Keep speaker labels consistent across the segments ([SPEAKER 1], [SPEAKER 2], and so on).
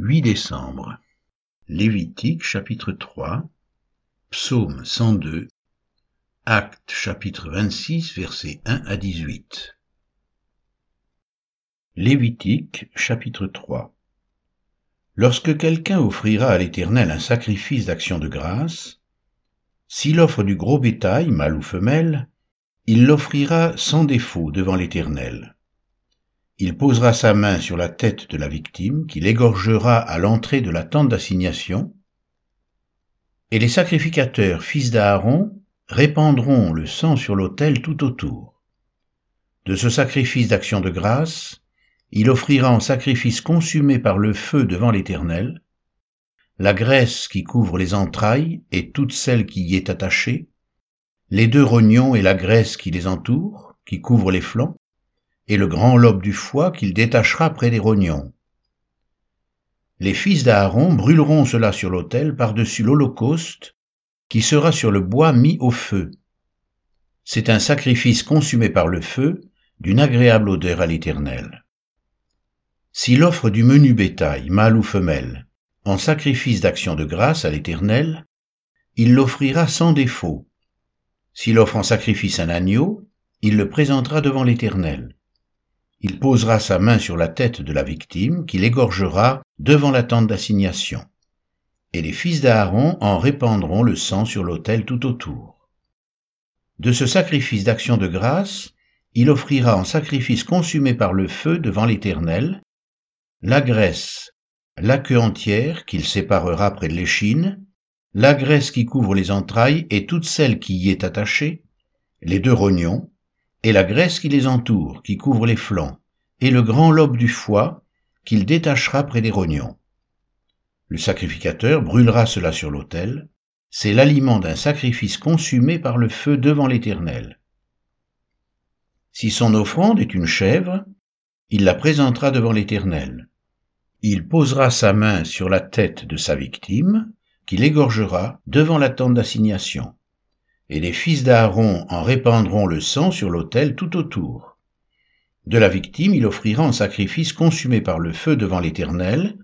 [SPEAKER 1] 8 décembre. Lévitique chapitre 3, Psaume 102, Actes chapitre 26 versets 1 à 18. Lévitique chapitre 3 Lorsque quelqu'un offrira à l'Éternel un sacrifice d'action de grâce, s'il offre du gros bétail, mâle ou femelle, il l'offrira sans défaut devant l'Éternel il posera sa main sur la tête de la victime, qu'il égorgera à l'entrée de la tente d'assignation, et les sacrificateurs, fils d'Aaron, répandront le sang sur l'autel tout autour. De ce sacrifice d'action de grâce, il offrira en sacrifice consumé par le feu devant l'Éternel, la graisse qui couvre les entrailles et toute celle qui y est attachée, les deux rognons et la graisse qui les entoure, qui couvre les flancs, et le grand lobe du foie qu'il détachera près des rognons. Les fils d'Aaron brûleront cela sur l'autel par-dessus l'holocauste qui sera sur le bois mis au feu. C'est un sacrifice consumé par le feu d'une agréable odeur à l'Éternel. S'il offre du menu bétail, mâle ou femelle, en sacrifice d'action de grâce à l'Éternel, il l'offrira sans défaut. S'il offre en sacrifice un agneau, il le présentera devant l'Éternel il posera sa main sur la tête de la victime, qu'il égorgera devant la tente d'assignation. Et les fils d'Aaron en répandront le sang sur l'autel tout autour. De ce sacrifice d'action de grâce, il offrira en sacrifice consumé par le feu devant l'Éternel, la graisse, la queue entière qu'il séparera près de l'échine, la graisse qui couvre les entrailles et toute celle qui y est attachée, les deux rognons, et la graisse qui les entoure, qui couvre les flancs, et le grand lobe du foie, qu'il détachera près des rognons. Le sacrificateur brûlera cela sur l'autel, c'est l'aliment d'un sacrifice consumé par le feu devant l'Éternel. Si son offrande est une chèvre, il la présentera devant l'Éternel. Il posera sa main sur la tête de sa victime, qu'il égorgera devant la tente d'assignation et les fils d'Aaron en répandront le sang sur l'autel tout autour. De la victime, il offrira en sacrifice consumé par le feu devant l'Éternel,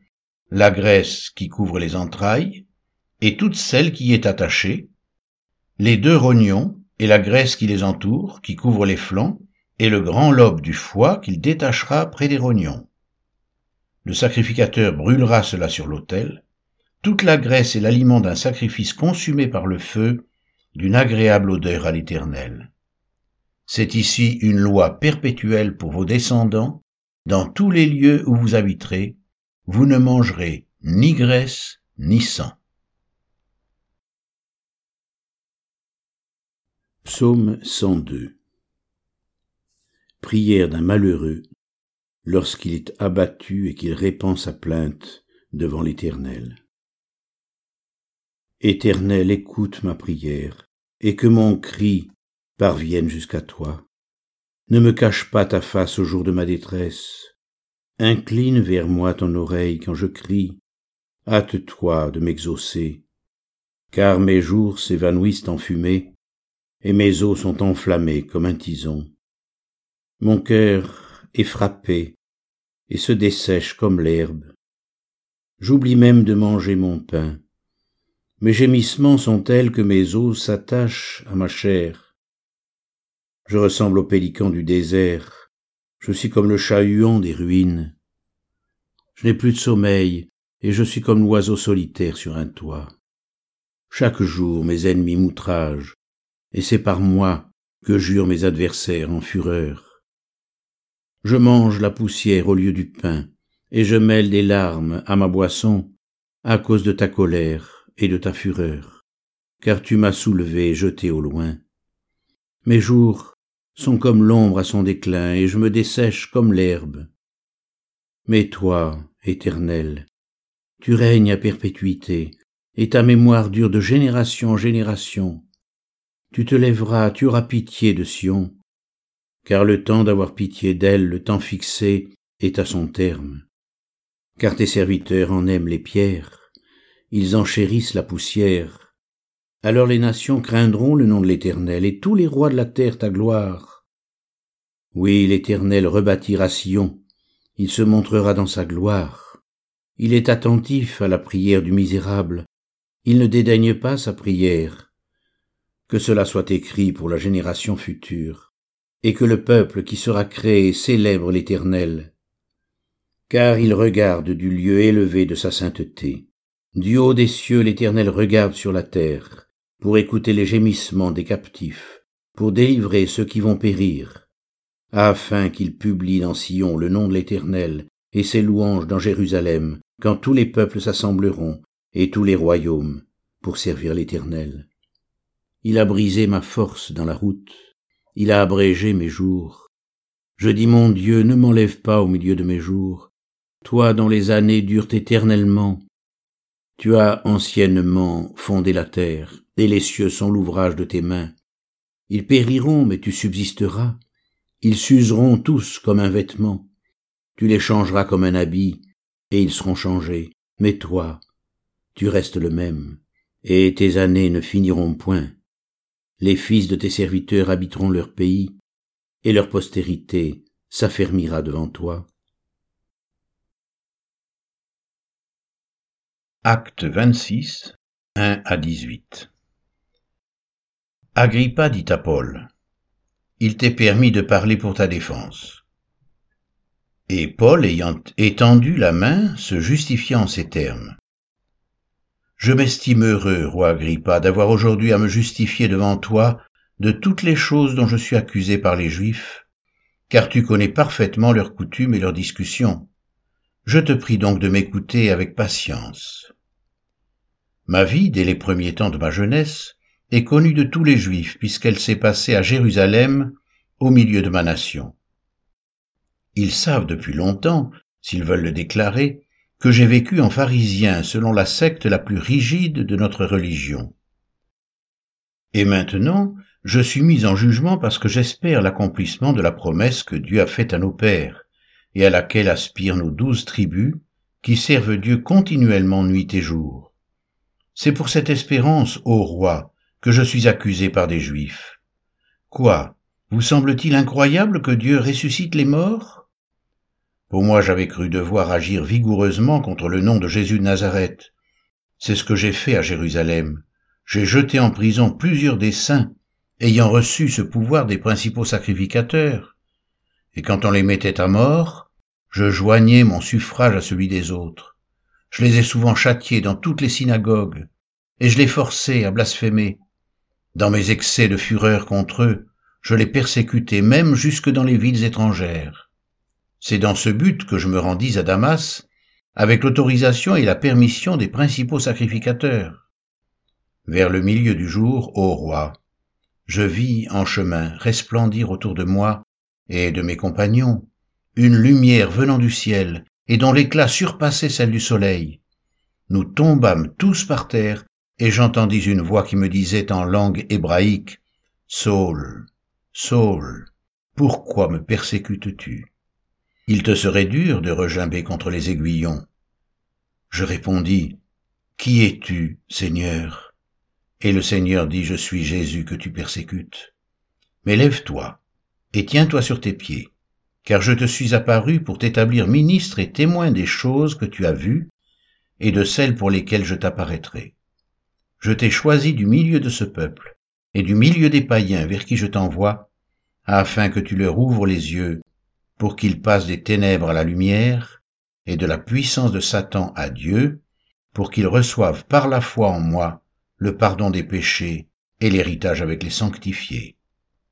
[SPEAKER 1] la graisse qui couvre les entrailles, et toute celle qui y est attachée, les deux rognons, et la graisse qui les entoure, qui couvre les flancs, et le grand lobe du foie qu'il détachera près des rognons. Le sacrificateur brûlera cela sur l'autel. Toute la graisse est l'aliment d'un sacrifice consumé par le feu, d'une agréable odeur à l'Éternel. C'est ici une loi perpétuelle pour vos descendants, dans tous les lieux où vous habiterez, vous ne mangerez ni graisse ni sang.
[SPEAKER 2] Psaume 102 Prière d'un malheureux lorsqu'il est abattu et qu'il répand sa plainte devant l'Éternel. Éternel, écoute ma prière, et que mon cri parvienne jusqu'à toi. Ne me cache pas ta face au jour de ma détresse. Incline vers moi ton oreille quand je crie. Hâte-toi de m'exaucer. Car mes jours s'évanouissent en fumée, et mes os sont enflammés comme un tison. Mon cœur est frappé et se dessèche comme l'herbe. J'oublie même de manger mon pain mes gémissements sont tels que mes os s'attachent à ma chair. Je ressemble au pélican du désert, je suis comme le chat-huant des ruines. Je n'ai plus de sommeil, et je suis comme l'oiseau solitaire sur un toit. Chaque jour mes ennemis m'outragent, et c'est par moi que jurent mes adversaires en fureur. Je mange la poussière au lieu du pain, et je mêle des larmes à ma boisson à cause de ta colère et de ta fureur, car tu m'as soulevé et jeté au loin. Mes jours sont comme l'ombre à son déclin, et je me dessèche comme l'herbe. Mais toi, Éternel, tu règnes à perpétuité, et ta mémoire dure de génération en génération. Tu te lèveras, tu auras pitié de Sion, car le temps d'avoir pitié d'elle, le temps fixé, est à son terme. Car tes serviteurs en aiment les pierres, ils enchérissent la poussière. Alors les nations craindront le nom de l'Éternel, et tous les rois de la terre ta gloire. Oui, l'Éternel rebâtira Sion, il se montrera dans sa gloire. Il est attentif à la prière du misérable, il ne dédaigne pas sa prière. Que cela soit écrit pour la génération future, et que le peuple qui sera créé célèbre l'Éternel, car il regarde du lieu élevé de sa sainteté. Du haut des cieux l'Éternel regarde sur la terre, pour écouter les gémissements des captifs, pour délivrer ceux qui vont périr, afin qu'il publie dans Sion le nom de l'Éternel et ses louanges dans Jérusalem, quand tous les peuples s'assembleront et tous les royaumes pour servir l'Éternel. Il a brisé ma force dans la route, il a abrégé mes jours. Je dis mon Dieu, ne m'enlève pas au milieu de mes jours, toi dont les années durent éternellement. Tu as anciennement fondé la terre, et les cieux sont l'ouvrage de tes mains. Ils périront, mais tu subsisteras. Ils s'useront tous comme un vêtement. Tu les changeras comme un habit, et ils seront changés. Mais toi, tu restes le même, et tes années ne finiront point. Les fils de tes serviteurs habiteront leur pays, et leur postérité s'affermira devant toi.
[SPEAKER 1] Acte 26, 1 à 18 Agrippa dit à Paul, Il t'est permis de parler pour ta défense. Et Paul, ayant étendu la main, se justifia en ces termes. Je m'estime heureux, roi Agrippa, d'avoir aujourd'hui à me justifier devant toi de toutes les choses dont je suis accusé par les Juifs, car tu connais parfaitement leurs coutumes et leurs discussions. Je te prie donc de m'écouter avec patience. Ma vie, dès les premiers temps de ma jeunesse, est connue de tous les Juifs, puisqu'elle s'est passée à Jérusalem, au milieu de ma nation. Ils savent depuis longtemps, s'ils veulent le déclarer, que j'ai vécu en pharisien selon la secte la plus rigide de notre religion. Et maintenant, je suis mis en jugement parce que j'espère l'accomplissement de la promesse que Dieu a faite à nos pères, et à laquelle aspirent nos douze tribus, qui servent Dieu continuellement nuit et jour. C'est pour cette espérance, ô roi, que je suis accusé par des Juifs. Quoi Vous semble-t-il incroyable que Dieu ressuscite les morts? Pour moi j'avais cru devoir agir vigoureusement contre le nom de Jésus de Nazareth. C'est ce que j'ai fait à Jérusalem. J'ai jeté en prison plusieurs des saints, ayant reçu ce pouvoir des principaux sacrificateurs. Et quand on les mettait à mort, je joignais mon suffrage à celui des autres. Je les ai souvent châtiés dans toutes les synagogues, et je les forçais à blasphémer. Dans mes excès de fureur contre eux, je les persécutais même jusque dans les villes étrangères. C'est dans ce but que je me rendis à Damas, avec l'autorisation et la permission des principaux sacrificateurs. Vers le milieu du jour, ô roi, je vis en chemin resplendir autour de moi et de mes compagnons une lumière venant du ciel et dont l'éclat surpassait celle du soleil. Nous tombâmes tous par terre, et j'entendis une voix qui me disait en langue hébraïque, Saul, Saul, pourquoi me persécutes-tu? Il te serait dur de regimber contre les aiguillons. Je répondis, Qui es-tu, Seigneur? Et le Seigneur dit, Je suis Jésus que tu persécutes. Mais lève-toi, et tiens-toi sur tes pieds car je te suis apparu pour t'établir ministre et témoin des choses que tu as vues et de celles pour lesquelles je t'apparaîtrai. Je t'ai choisi du milieu de ce peuple et du milieu des païens vers qui je t'envoie, afin que tu leur ouvres les yeux, pour qu'ils passent des ténèbres à la lumière et de la puissance de Satan à Dieu, pour qu'ils reçoivent par la foi en moi le pardon des péchés et l'héritage avec les sanctifiés.